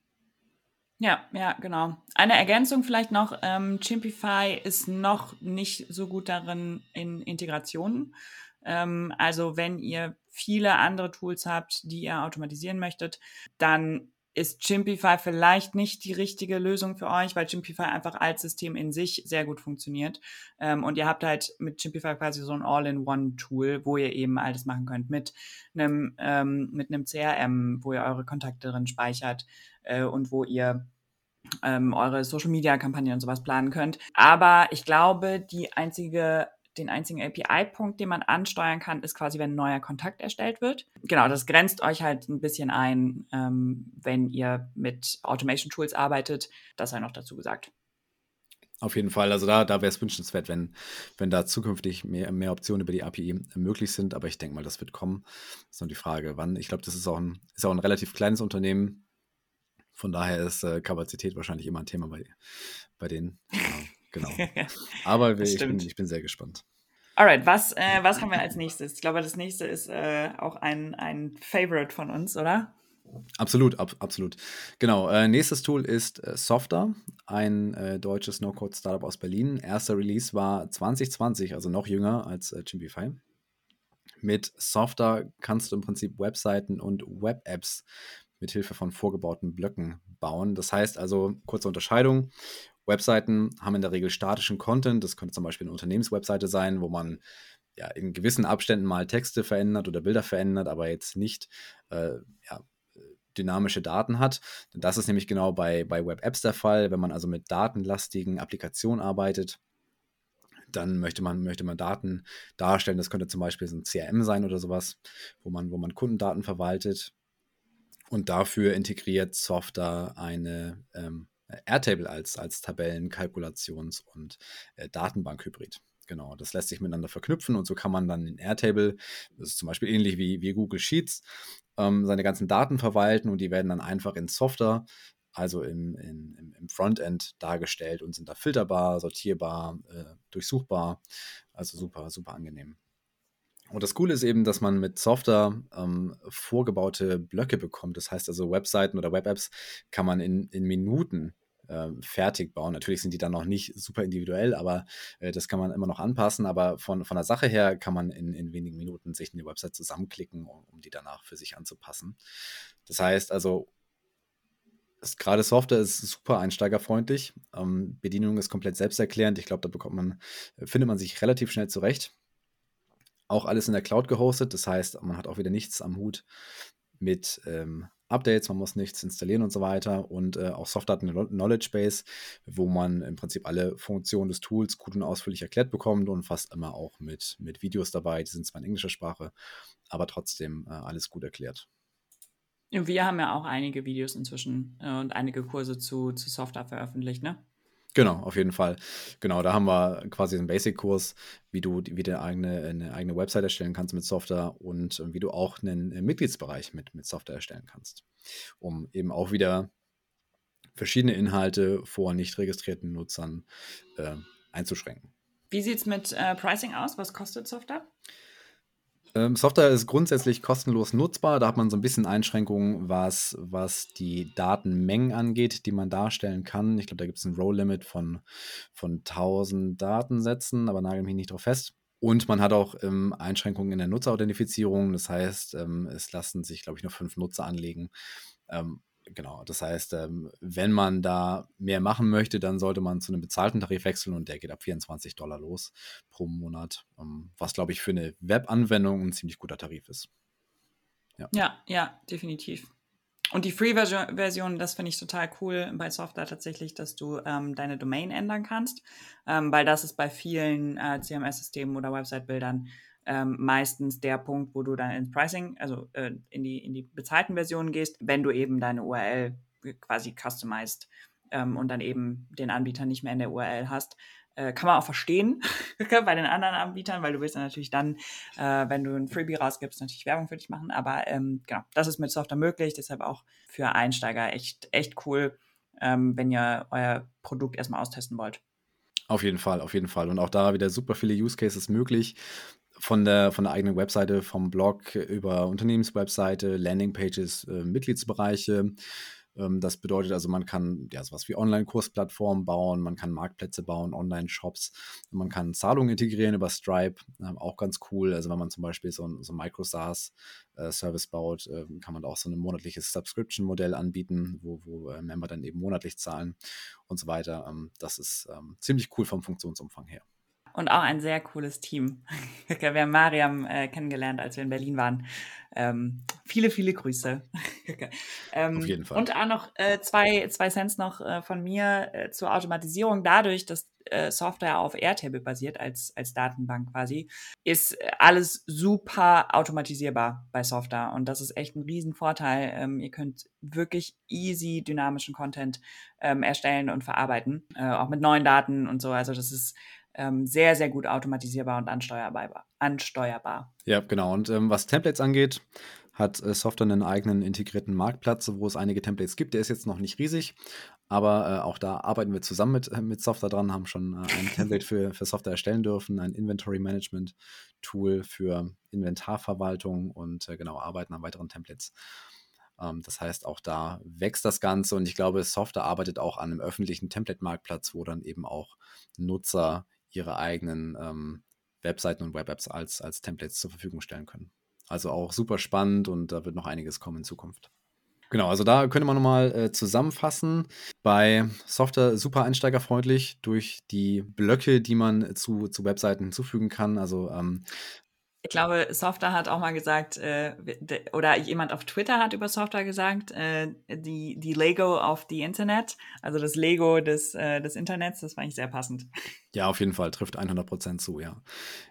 Ja, ja, genau. Eine Ergänzung vielleicht noch, ähm, Chimpify ist noch nicht so gut darin in Integrationen. Ähm, also wenn ihr viele andere Tools habt, die ihr automatisieren möchtet, dann ist Chimpify vielleicht nicht die richtige Lösung für euch, weil Chimpify einfach als System in sich sehr gut funktioniert. Ähm, und ihr habt halt mit Chimpify quasi so ein All-in-One-Tool, wo ihr eben alles machen könnt mit einem, ähm, mit einem CRM, wo ihr eure Kontakte drin speichert äh, und wo ihr ähm, eure Social-Media-Kampagne und sowas planen könnt. Aber ich glaube, die einzige den einzigen API-Punkt, den man ansteuern kann, ist quasi, wenn ein neuer Kontakt erstellt wird. Genau, das grenzt euch halt ein bisschen ein, ähm, wenn ihr mit Automation-Tools arbeitet. Das sei noch dazu gesagt. Auf jeden Fall. Also da, da wäre es wünschenswert, wenn, wenn da zukünftig mehr, mehr Optionen über die API möglich sind. Aber ich denke mal, das wird kommen. Das ist nur die Frage, wann. Ich glaube, das ist auch, ein, ist auch ein relativ kleines Unternehmen. Von daher ist äh, Kapazität wahrscheinlich immer ein Thema bei, bei denen. Genau. Aber ich bin, ich bin sehr gespannt. Alright, was, äh, was haben wir als nächstes? Ich glaube, das nächste ist äh, auch ein, ein Favorite von uns, oder? Absolut, ab, absolut. Genau. Äh, nächstes Tool ist äh, Softer, ein äh, deutsches No-Code-Startup aus Berlin. Erster Release war 2020, also noch jünger als äh, Chimpify. Mit Softer kannst du im Prinzip Webseiten und Web-Apps mit Hilfe von vorgebauten Blöcken bauen. Das heißt also, kurze Unterscheidung, Webseiten haben in der Regel statischen Content. Das könnte zum Beispiel eine Unternehmenswebseite sein, wo man ja, in gewissen Abständen mal Texte verändert oder Bilder verändert, aber jetzt nicht äh, ja, dynamische Daten hat. Das ist nämlich genau bei, bei Web-Apps der Fall. Wenn man also mit datenlastigen Applikationen arbeitet, dann möchte man, möchte man Daten darstellen. Das könnte zum Beispiel so ein CRM sein oder sowas, wo man, wo man Kundendaten verwaltet. Und dafür integriert Software eine ähm, Airtable als, als Tabellen-, Kalkulations- und äh, Datenbank-Hybrid. Genau, das lässt sich miteinander verknüpfen und so kann man dann in Airtable, das ist zum Beispiel ähnlich wie, wie Google Sheets, ähm, seine ganzen Daten verwalten und die werden dann einfach in Software, also im, in, im Frontend dargestellt und sind da filterbar, sortierbar, äh, durchsuchbar. Also super, super angenehm. Und das Coole ist eben, dass man mit Software ähm, vorgebaute Blöcke bekommt. Das heißt also, Webseiten oder Web-Apps kann man in, in Minuten äh, fertig bauen. Natürlich sind die dann noch nicht super individuell, aber äh, das kann man immer noch anpassen. Aber von, von der Sache her kann man in, in wenigen Minuten sich eine Website zusammenklicken, um, um die danach für sich anzupassen. Das heißt also, gerade Software ist super einsteigerfreundlich. Ähm, Bedienung ist komplett selbsterklärend. Ich glaube, da bekommt man, findet man sich relativ schnell zurecht. Auch alles in der Cloud gehostet. Das heißt, man hat auch wieder nichts am Hut mit ähm, Updates, man muss nichts installieren und so weiter. Und äh, auch Software hat eine Knowledge Base, wo man im Prinzip alle Funktionen des Tools gut und ausführlich erklärt bekommt und fast immer auch mit, mit Videos dabei. Die sind zwar in englischer Sprache, aber trotzdem äh, alles gut erklärt. Wir haben ja auch einige Videos inzwischen äh, und einige Kurse zu, zu Software veröffentlicht, ne? Genau, auf jeden Fall. Genau, da haben wir quasi einen Basic-Kurs, wie du wie du eigene, eine eigene Website erstellen kannst mit Software und äh, wie du auch einen äh, Mitgliedsbereich mit, mit Software erstellen kannst, um eben auch wieder verschiedene Inhalte vor nicht registrierten Nutzern äh, einzuschränken. Wie sieht es mit äh, Pricing aus? Was kostet Software? Ähm, Software ist grundsätzlich kostenlos nutzbar. Da hat man so ein bisschen Einschränkungen, was, was die Datenmengen angeht, die man darstellen kann. Ich glaube, da gibt es ein Row-Limit von, von 1000 Datensätzen, aber nagel mich nicht drauf fest. Und man hat auch ähm, Einschränkungen in der Nutzerauthentifizierung. Das heißt, ähm, es lassen sich, glaube ich, nur fünf Nutzer anlegen. Ähm, genau, das heißt, ähm, wenn man da mehr machen möchte, dann sollte man zu einem bezahlten Tarif wechseln und der geht ab 24 Dollar los pro Monat, ähm, was, glaube ich, für eine Webanwendung ein ziemlich guter Tarif ist. Ja, ja, ja definitiv. Und die Free-Version, das finde ich total cool bei Software tatsächlich, dass du ähm, deine Domain ändern kannst, ähm, weil das ist bei vielen äh, CMS-Systemen oder Website-Bildern ähm, meistens der Punkt, wo du dann ins Pricing, also äh, in, die, in die bezahlten Versionen gehst, wenn du eben deine URL quasi customized ähm, und dann eben den Anbieter nicht mehr in der URL hast. Äh, kann man auch verstehen bei den anderen Anbietern, weil du willst dann natürlich dann, äh, wenn du ein Freebie rausgibst, natürlich Werbung für dich machen. Aber ähm, genau, das ist mit Software möglich, deshalb auch für Einsteiger echt, echt cool, ähm, wenn ihr euer Produkt erstmal austesten wollt. Auf jeden Fall, auf jeden Fall. Und auch da wieder super viele Use Cases möglich von der, von der eigenen Webseite, vom Blog über Unternehmenswebseite, Landingpages, äh, Mitgliedsbereiche. Ähm, das bedeutet also, man kann ja sowas wie Online-Kursplattformen bauen, man kann Marktplätze bauen, Online-Shops, man kann Zahlungen integrieren über Stripe, äh, auch ganz cool. Also wenn man zum Beispiel so ein, so ein Micro-SaaS-Service äh, baut, äh, kann man auch so ein monatliches Subscription-Modell anbieten, wo, wo äh, Member dann eben monatlich zahlen und so weiter. Ähm, das ist ähm, ziemlich cool vom Funktionsumfang her und auch ein sehr cooles Team. wir haben Mariam äh, kennengelernt, als wir in Berlin waren. Ähm, viele, viele Grüße. ähm, Auf jeden Fall. Und auch noch äh, zwei, zwei Cents noch äh, von mir äh, zur Automatisierung. Dadurch, dass äh, Software auf Airtable basiert, als, als Datenbank quasi, ist alles super automatisierbar bei Software. Und das ist echt ein Riesenvorteil. Ähm, ihr könnt wirklich easy dynamischen Content ähm, erstellen und verarbeiten, äh, auch mit neuen Daten und so. Also das ist ähm, sehr, sehr gut automatisierbar und ansteuerbar. ansteuerbar. Ja, genau. Und ähm, was Templates angeht, hat äh, Software einen eigenen integrierten Marktplatz, wo es einige Templates gibt. Der ist jetzt noch nicht riesig, aber äh, auch da arbeiten wir zusammen mit, äh, mit Software dran, haben schon äh, ein Template für, für Software erstellen dürfen, ein Inventory Management Tool für Inventarverwaltung und äh, genau arbeiten an weiteren Templates. Ähm, das heißt, auch da wächst das Ganze und ich glaube, Software arbeitet auch an einem öffentlichen Template-Marktplatz, wo dann eben auch Nutzer ihre eigenen ähm, Webseiten und Web-Apps als, als Templates zur Verfügung stellen können. Also auch super spannend und da wird noch einiges kommen in Zukunft. Genau, also da könnte man nochmal äh, zusammenfassen. Bei Software super einsteigerfreundlich durch die Blöcke, die man zu, zu Webseiten hinzufügen kann. Also ähm, ich glaube, Software hat auch mal gesagt, äh, oder jemand auf Twitter hat über Software gesagt, äh, die, die Lego of the Internet, also das Lego des, äh, des Internets, das fand ich sehr passend. Ja, auf jeden Fall, trifft 100% zu, ja.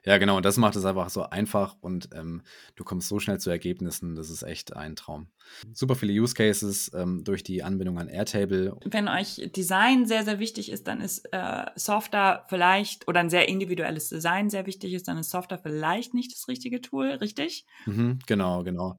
Ja, genau, und das macht es einfach so einfach und ähm, du kommst so schnell zu Ergebnissen, das ist echt ein Traum. Super viele Use Cases ähm, durch die Anbindung an Airtable. Wenn euch Design sehr, sehr wichtig ist, dann ist äh, Software vielleicht, oder ein sehr individuelles Design sehr wichtig ist, dann ist Software vielleicht nicht das richtige Tool, richtig? Mhm, genau, genau.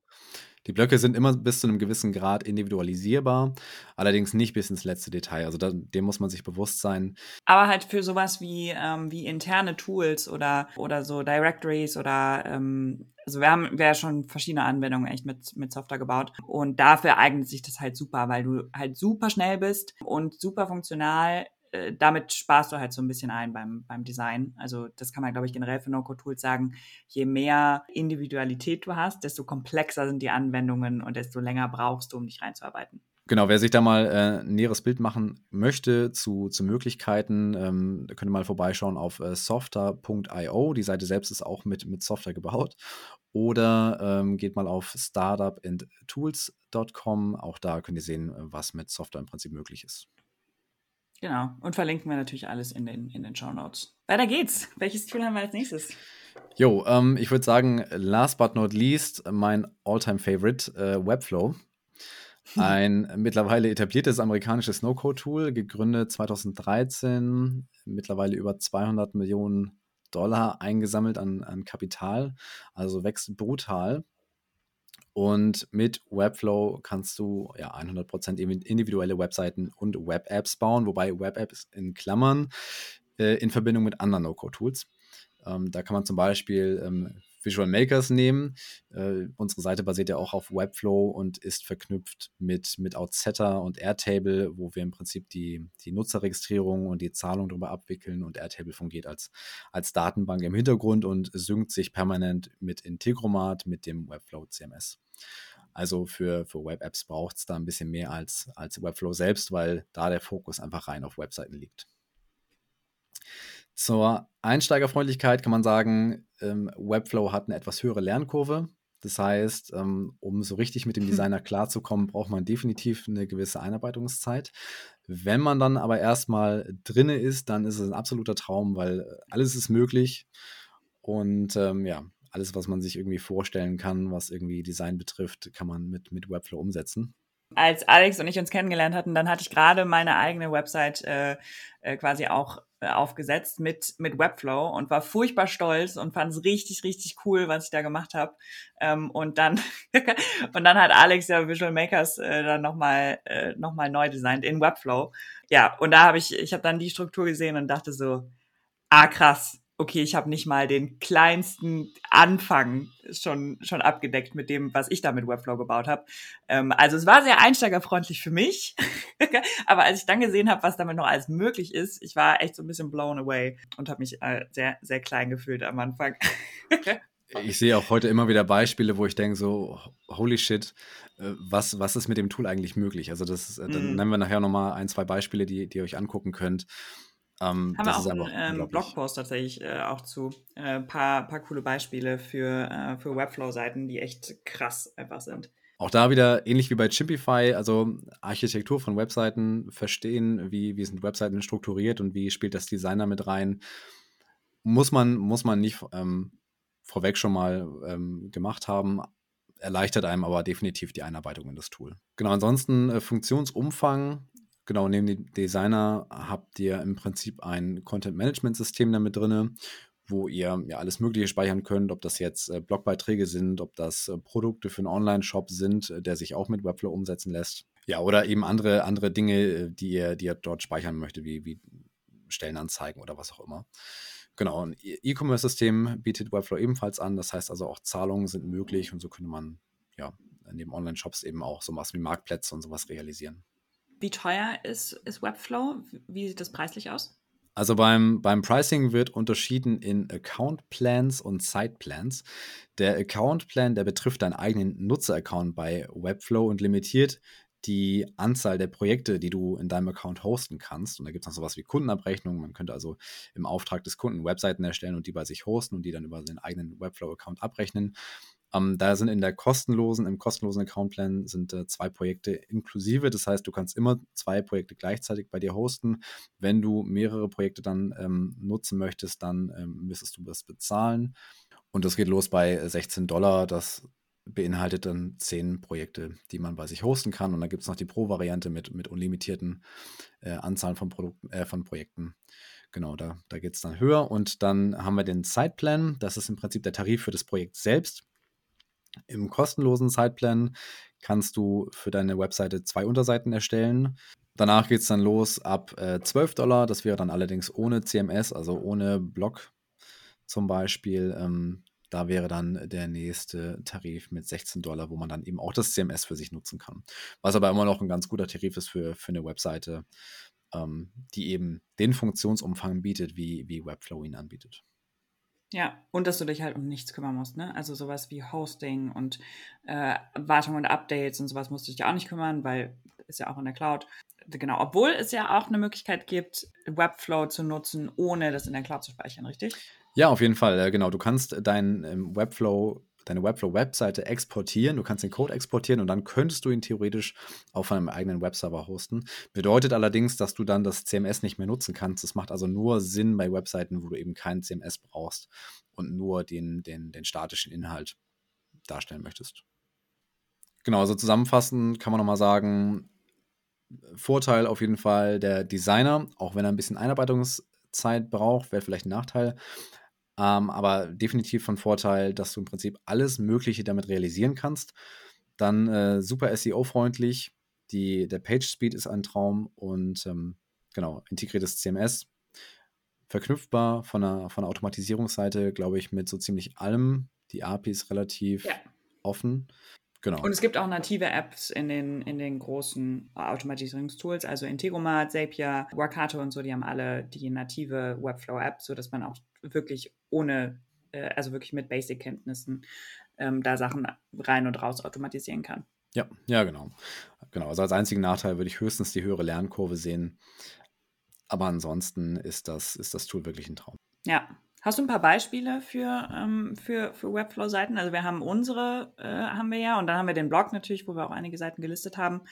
Die Blöcke sind immer bis zu einem gewissen Grad individualisierbar, allerdings nicht bis ins letzte Detail. Also da, dem muss man sich bewusst sein. Aber halt für sowas wie, ähm, wie interne Tools oder, oder so Directories oder ähm, also wir haben wir ja schon verschiedene Anwendungen echt mit, mit Software gebaut. Und dafür eignet sich das halt super, weil du halt super schnell bist und super funktional äh, damit sparst du halt so ein bisschen ein beim, beim Design. Also das kann man, glaube ich, generell für No-Code-Tools sagen. Je mehr Individualität du hast, desto komplexer sind die Anwendungen und desto länger brauchst du, um dich reinzuarbeiten. Genau, wer sich da mal äh, ein näheres Bild machen möchte zu, zu Möglichkeiten, ähm, könnt ihr mal vorbeischauen auf äh, softer.io. Die Seite selbst ist auch mit, mit Software gebaut. Oder ähm, geht mal auf startupandtools.com. Auch da könnt ihr sehen, was mit Software im Prinzip möglich ist. Genau. Und verlinken wir natürlich alles in den, in den Show Notes. Weiter geht's. Welches Tool haben wir als nächstes? Jo, ähm, ich würde sagen, last but not least, mein all-time favorite, äh, Webflow. Ein mittlerweile etabliertes amerikanisches No-Code-Tool, gegründet 2013, mittlerweile über 200 Millionen Dollar eingesammelt an, an Kapital, also wächst brutal. Und mit Webflow kannst du ja 100% individuelle Webseiten und Web-Apps bauen, wobei Web-Apps in Klammern äh, in Verbindung mit anderen No-Code-Tools. Ähm, da kann man zum Beispiel ähm, Visual Makers nehmen. Äh, unsere Seite basiert ja auch auf Webflow und ist verknüpft mit, mit Outsetter und Airtable, wo wir im Prinzip die, die Nutzerregistrierung und die Zahlung darüber abwickeln und Airtable fungiert als, als Datenbank im Hintergrund und synkt sich permanent mit Integromat, mit dem Webflow CMS. Also für, für Web-Apps braucht es da ein bisschen mehr als, als Webflow selbst, weil da der Fokus einfach rein auf Webseiten liegt. Zur Einsteigerfreundlichkeit kann man sagen, ähm, Webflow hat eine etwas höhere Lernkurve. Das heißt, ähm, um so richtig mit dem Designer klarzukommen, braucht man definitiv eine gewisse Einarbeitungszeit. Wenn man dann aber erstmal drinne ist, dann ist es ein absoluter Traum, weil alles ist möglich. Und ähm, ja, alles, was man sich irgendwie vorstellen kann, was irgendwie Design betrifft, kann man mit, mit Webflow umsetzen als Alex und ich uns kennengelernt hatten, dann hatte ich gerade meine eigene Website äh, äh, quasi auch äh, aufgesetzt mit, mit Webflow und war furchtbar stolz und fand es richtig, richtig cool, was ich da gemacht habe. Ähm, und dann und dann hat Alex ja Visual Makers äh, dann nochmal äh, noch neu designt in Webflow. Ja, und da habe ich, ich habe dann die Struktur gesehen und dachte so, ah krass, okay, ich habe nicht mal den kleinsten Anfang schon, schon abgedeckt mit dem, was ich da mit Webflow gebaut habe. Ähm, also es war sehr einsteigerfreundlich für mich. Aber als ich dann gesehen habe, was damit noch alles möglich ist, ich war echt so ein bisschen blown away und habe mich äh, sehr, sehr klein gefühlt am Anfang. ich sehe auch heute immer wieder Beispiele, wo ich denke so, holy shit, äh, was, was ist mit dem Tool eigentlich möglich? Also das ist, dann mm. nennen wir nachher nochmal ein, zwei Beispiele, die, die ihr euch angucken könnt. Ähm, Haben wir auch einen ähm, Blogpost tatsächlich äh, auch zu. Ein äh, paar, paar coole Beispiele für, äh, für Webflow-Seiten, die echt krass einfach sind. Auch da wieder ähnlich wie bei Chimpify, also Architektur von Webseiten verstehen, wie, wie sind Webseiten strukturiert und wie spielt das Designer mit rein, muss man, muss man nicht ähm, vorweg schon mal ähm, gemacht haben, erleichtert einem aber definitiv die Einarbeitung in das Tool. Genau, ansonsten äh, Funktionsumfang Genau, neben dem Designer habt ihr im Prinzip ein Content-Management-System damit drin, wo ihr ja alles Mögliche speichern könnt, ob das jetzt äh, Blogbeiträge sind, ob das äh, Produkte für einen Online-Shop sind, äh, der sich auch mit Webflow umsetzen lässt. Ja, oder eben andere, andere Dinge, äh, die ihr, die ihr dort speichern möchtet, wie, wie Stellenanzeigen oder was auch immer. Genau, ein E-Commerce-System bietet Webflow ebenfalls an. Das heißt also auch Zahlungen sind möglich und so könnte man ja neben Online-Shops eben auch sowas wie Marktplätze und sowas realisieren. Wie teuer ist, ist Webflow? Wie sieht das preislich aus? Also beim, beim Pricing wird unterschieden in Account Plans und Site Plans. Der Account Plan, der betrifft deinen eigenen Nutzer-Account bei Webflow und limitiert die Anzahl der Projekte, die du in deinem Account hosten kannst. Und da gibt es noch sowas wie Kundenabrechnung. Man könnte also im Auftrag des Kunden Webseiten erstellen und die bei sich hosten und die dann über seinen eigenen Webflow-Account abrechnen. Ähm, da sind in der kostenlosen, im kostenlosen Account-Plan sind äh, zwei Projekte inklusive. Das heißt, du kannst immer zwei Projekte gleichzeitig bei dir hosten. Wenn du mehrere Projekte dann ähm, nutzen möchtest, dann ähm, müsstest du das bezahlen. Und das geht los bei 16 Dollar. Das beinhaltet dann zehn Projekte, die man bei sich hosten kann. Und dann gibt es noch die Pro-Variante mit, mit unlimitierten äh, Anzahlen von, Produkten, äh, von Projekten. Genau, da, da geht es dann höher. Und dann haben wir den Zeitplan. Das ist im Prinzip der Tarif für das Projekt selbst. Im kostenlosen Zeitplan kannst du für deine Webseite zwei Unterseiten erstellen. Danach geht es dann los ab äh, 12 Dollar. Das wäre dann allerdings ohne CMS, also ohne Blog zum Beispiel. Ähm, da wäre dann der nächste Tarif mit 16 Dollar, wo man dann eben auch das CMS für sich nutzen kann. Was aber immer noch ein ganz guter Tarif ist für, für eine Webseite, ähm, die eben den Funktionsumfang bietet, wie, wie Webflow ihn anbietet. Ja, und dass du dich halt um nichts kümmern musst, ne? Also sowas wie Hosting und äh, Wartung und Updates und sowas musst du dich auch nicht kümmern, weil ist ja auch in der Cloud. Genau, obwohl es ja auch eine Möglichkeit gibt, Webflow zu nutzen, ohne das in der Cloud zu speichern, richtig? Ja, auf jeden Fall, genau. Du kannst dein ähm, Webflow, deine Webflow-Webseite exportieren, du kannst den Code exportieren und dann könntest du ihn theoretisch auf einem eigenen Webserver hosten. Bedeutet allerdings, dass du dann das CMS nicht mehr nutzen kannst. Das macht also nur Sinn bei Webseiten, wo du eben kein CMS brauchst und nur den, den, den statischen Inhalt darstellen möchtest. Genau, also zusammenfassend kann man nochmal sagen, Vorteil auf jeden Fall der Designer, auch wenn er ein bisschen Einarbeitungszeit braucht, wäre vielleicht ein Nachteil. Ähm, aber definitiv von Vorteil, dass du im Prinzip alles Mögliche damit realisieren kannst. Dann äh, super SEO-freundlich. der Page Speed ist ein Traum und ähm, genau, integriertes CMS. Verknüpfbar von der, von der Automatisierungsseite, glaube ich, mit so ziemlich allem. Die API ist relativ ja. offen. Genau. Und es gibt auch native Apps in den, in den großen Automatisierungstools, also Integromat, Zapier, Workato und so, die haben alle die native Webflow-App, sodass man auch wirklich ohne, äh, also wirklich mit Basic-Kenntnissen ähm, da Sachen rein und raus automatisieren kann. Ja, ja, genau. Genau. Also als einzigen Nachteil würde ich höchstens die höhere Lernkurve sehen. Aber ansonsten ist das, ist das Tool wirklich ein Traum. Ja, Hast du ein paar Beispiele für, ähm, für, für Webflow-Seiten? Also wir haben unsere, äh, haben wir ja, und dann haben wir den Blog natürlich, wo wir auch einige Seiten gelistet haben.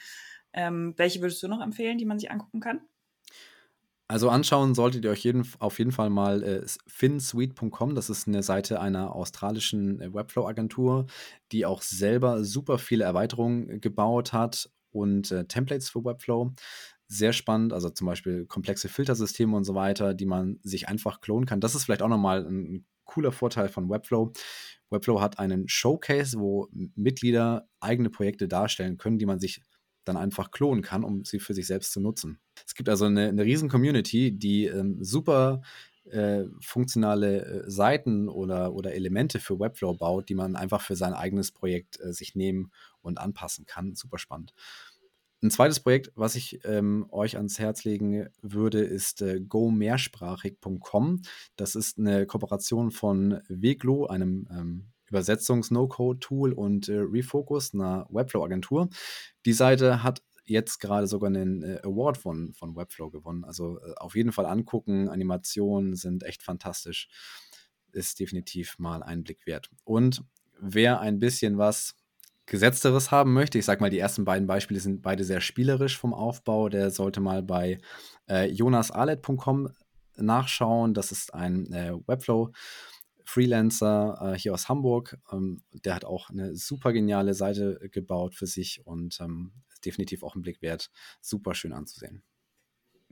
Ähm, welche würdest du noch empfehlen, die man sich angucken kann? Also anschauen solltet ihr euch jeden, auf jeden Fall mal äh, finsuite.com. Das ist eine Seite einer australischen äh, Webflow-Agentur, die auch selber super viele Erweiterungen gebaut hat und äh, Templates für Webflow sehr spannend. Also zum Beispiel komplexe Filtersysteme und so weiter, die man sich einfach klonen kann. Das ist vielleicht auch nochmal ein cooler Vorteil von Webflow. Webflow hat einen Showcase, wo Mitglieder eigene Projekte darstellen können, die man sich dann einfach klonen kann, um sie für sich selbst zu nutzen. Es gibt also eine, eine riesen Community, die ähm, super äh, funktionale äh, Seiten oder, oder Elemente für Webflow baut, die man einfach für sein eigenes Projekt äh, sich nehmen und anpassen kann. Super spannend. Ein zweites Projekt, was ich ähm, euch ans Herz legen würde, ist äh, gomehrsprachig.com. Das ist eine Kooperation von Weglo, einem ähm, Übersetzungs-No-Code-Tool und äh, Refocus, einer Webflow-Agentur. Die Seite hat jetzt gerade sogar einen äh, Award von, von Webflow gewonnen. Also äh, auf jeden Fall angucken. Animationen sind echt fantastisch. Ist definitiv mal ein Blick wert. Und wer ein bisschen was Gesetzteres haben möchte, ich sag mal, die ersten beiden Beispiele sind beide sehr spielerisch vom Aufbau, der sollte mal bei äh, jonasalet.com nachschauen. Das ist ein äh, Webflow. Freelancer äh, hier aus Hamburg. Ähm, der hat auch eine super geniale Seite gebaut für sich und ähm, ist definitiv auch ein Blick wert. Super schön anzusehen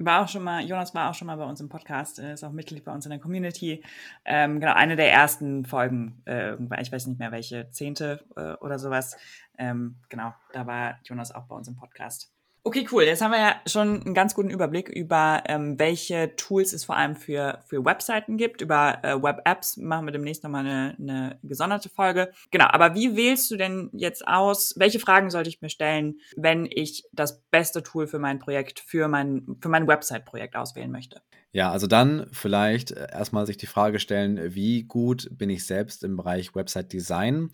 war auch schon mal, Jonas war auch schon mal bei uns im Podcast, äh, ist auch Mitglied bei uns in der Community. Ähm, genau, eine der ersten Folgen, äh, ich weiß nicht mehr welche, zehnte äh, oder sowas. Ähm, genau, da war Jonas auch bei uns im Podcast. Okay, cool. Jetzt haben wir ja schon einen ganz guten Überblick über, ähm, welche Tools es vor allem für, für Webseiten gibt. Über äh, Web-Apps machen wir demnächst nochmal eine, eine gesonderte Folge. Genau, aber wie wählst du denn jetzt aus, welche Fragen sollte ich mir stellen, wenn ich das beste Tool für mein Projekt, für mein, für mein Website-Projekt auswählen möchte? Ja, also dann vielleicht äh, erstmal sich die Frage stellen, wie gut bin ich selbst im Bereich Website Design?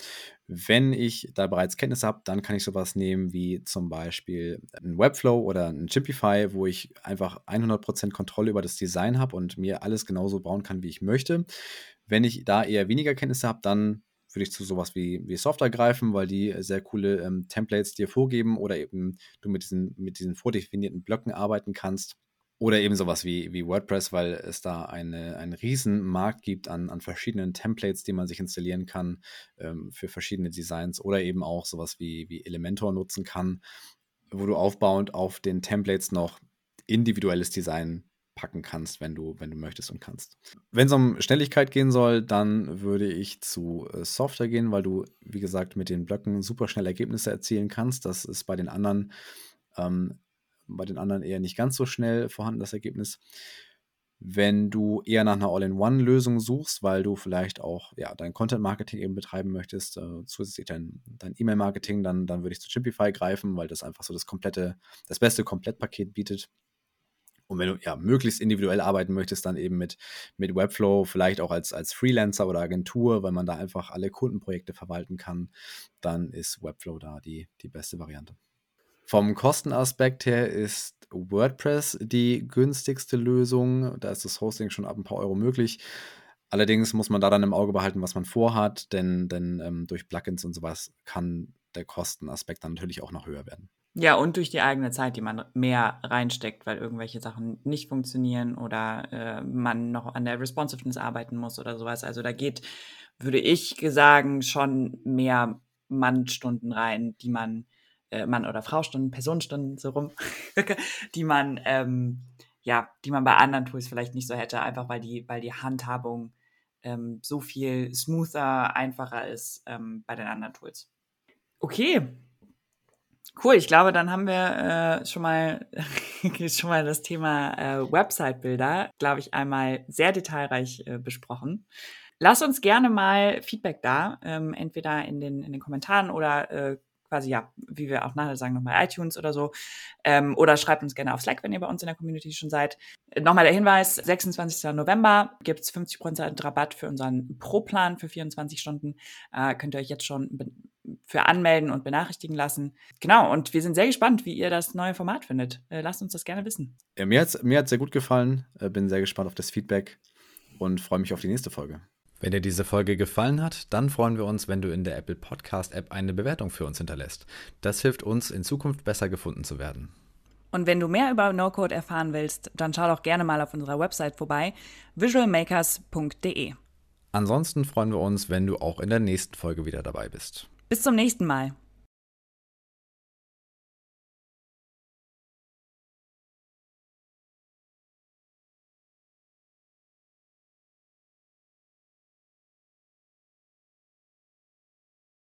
Wenn ich da bereits Kenntnisse habe, dann kann ich sowas nehmen wie zum Beispiel ein Webflow oder ein Chimpify, wo ich einfach 100% Kontrolle über das Design habe und mir alles genauso bauen kann, wie ich möchte. Wenn ich da eher weniger Kenntnisse habe, dann würde ich zu sowas wie, wie Software greifen, weil die sehr coole ähm, Templates dir vorgeben oder eben du mit diesen, mit diesen vordefinierten Blöcken arbeiten kannst. Oder eben sowas wie, wie WordPress, weil es da eine, einen riesen Markt gibt an, an verschiedenen Templates, die man sich installieren kann ähm, für verschiedene Designs. Oder eben auch sowas wie, wie Elementor nutzen kann, wo du aufbauend auf den Templates noch individuelles Design packen kannst, wenn du, wenn du möchtest und kannst. Wenn es um Schnelligkeit gehen soll, dann würde ich zu äh, Software gehen, weil du, wie gesagt, mit den Blöcken super schnell Ergebnisse erzielen kannst. Das ist bei den anderen ähm, bei den anderen eher nicht ganz so schnell vorhanden, das Ergebnis. Wenn du eher nach einer All-in-One-Lösung suchst, weil du vielleicht auch ja, dein Content-Marketing eben betreiben möchtest, äh, zusätzlich dein, dein E-Mail-Marketing, dann, dann würde ich zu Chimpify greifen, weil das einfach so das komplette, das beste Komplettpaket bietet. Und wenn du ja möglichst individuell arbeiten möchtest, dann eben mit, mit Webflow, vielleicht auch als, als Freelancer oder Agentur, weil man da einfach alle Kundenprojekte verwalten kann, dann ist Webflow da die, die beste Variante. Vom Kostenaspekt her ist WordPress die günstigste Lösung. Da ist das Hosting schon ab ein paar Euro möglich. Allerdings muss man da dann im Auge behalten, was man vorhat, denn, denn ähm, durch Plugins und sowas kann der Kostenaspekt dann natürlich auch noch höher werden. Ja, und durch die eigene Zeit, die man mehr reinsteckt, weil irgendwelche Sachen nicht funktionieren oder äh, man noch an der Responsiveness arbeiten muss oder sowas. Also da geht, würde ich sagen, schon mehr Mannstunden rein, die man äh, Mann- oder Frau-Stunden, Personenstunden so rum, die man, ähm, ja, die man bei anderen Tools vielleicht nicht so hätte, einfach weil die, weil die Handhabung ähm, so viel smoother, einfacher ist ähm, bei den anderen Tools. Okay. Cool, ich glaube, dann haben wir äh, schon mal schon mal das Thema äh, Website-Bilder, glaube ich, einmal sehr detailreich äh, besprochen. Lass uns gerne mal Feedback da, ähm, entweder in den, in den Kommentaren oder äh, quasi, ja, wie wir auch nachher sagen, nochmal iTunes oder so. Ähm, oder schreibt uns gerne auf Slack, wenn ihr bei uns in der Community schon seid. Nochmal der Hinweis, 26. November gibt's 50% Rabatt für unseren Pro-Plan für 24 Stunden. Äh, könnt ihr euch jetzt schon für anmelden und benachrichtigen lassen. Genau, und wir sind sehr gespannt, wie ihr das neue Format findet. Äh, lasst uns das gerne wissen. Ja, mir hat es mir hat's sehr gut gefallen. Äh, bin sehr gespannt auf das Feedback und freue mich auf die nächste Folge. Wenn dir diese Folge gefallen hat, dann freuen wir uns, wenn du in der Apple Podcast App eine Bewertung für uns hinterlässt. Das hilft uns, in Zukunft besser gefunden zu werden. Und wenn du mehr über No-Code erfahren willst, dann schau doch gerne mal auf unserer Website vorbei, visualmakers.de. Ansonsten freuen wir uns, wenn du auch in der nächsten Folge wieder dabei bist. Bis zum nächsten Mal.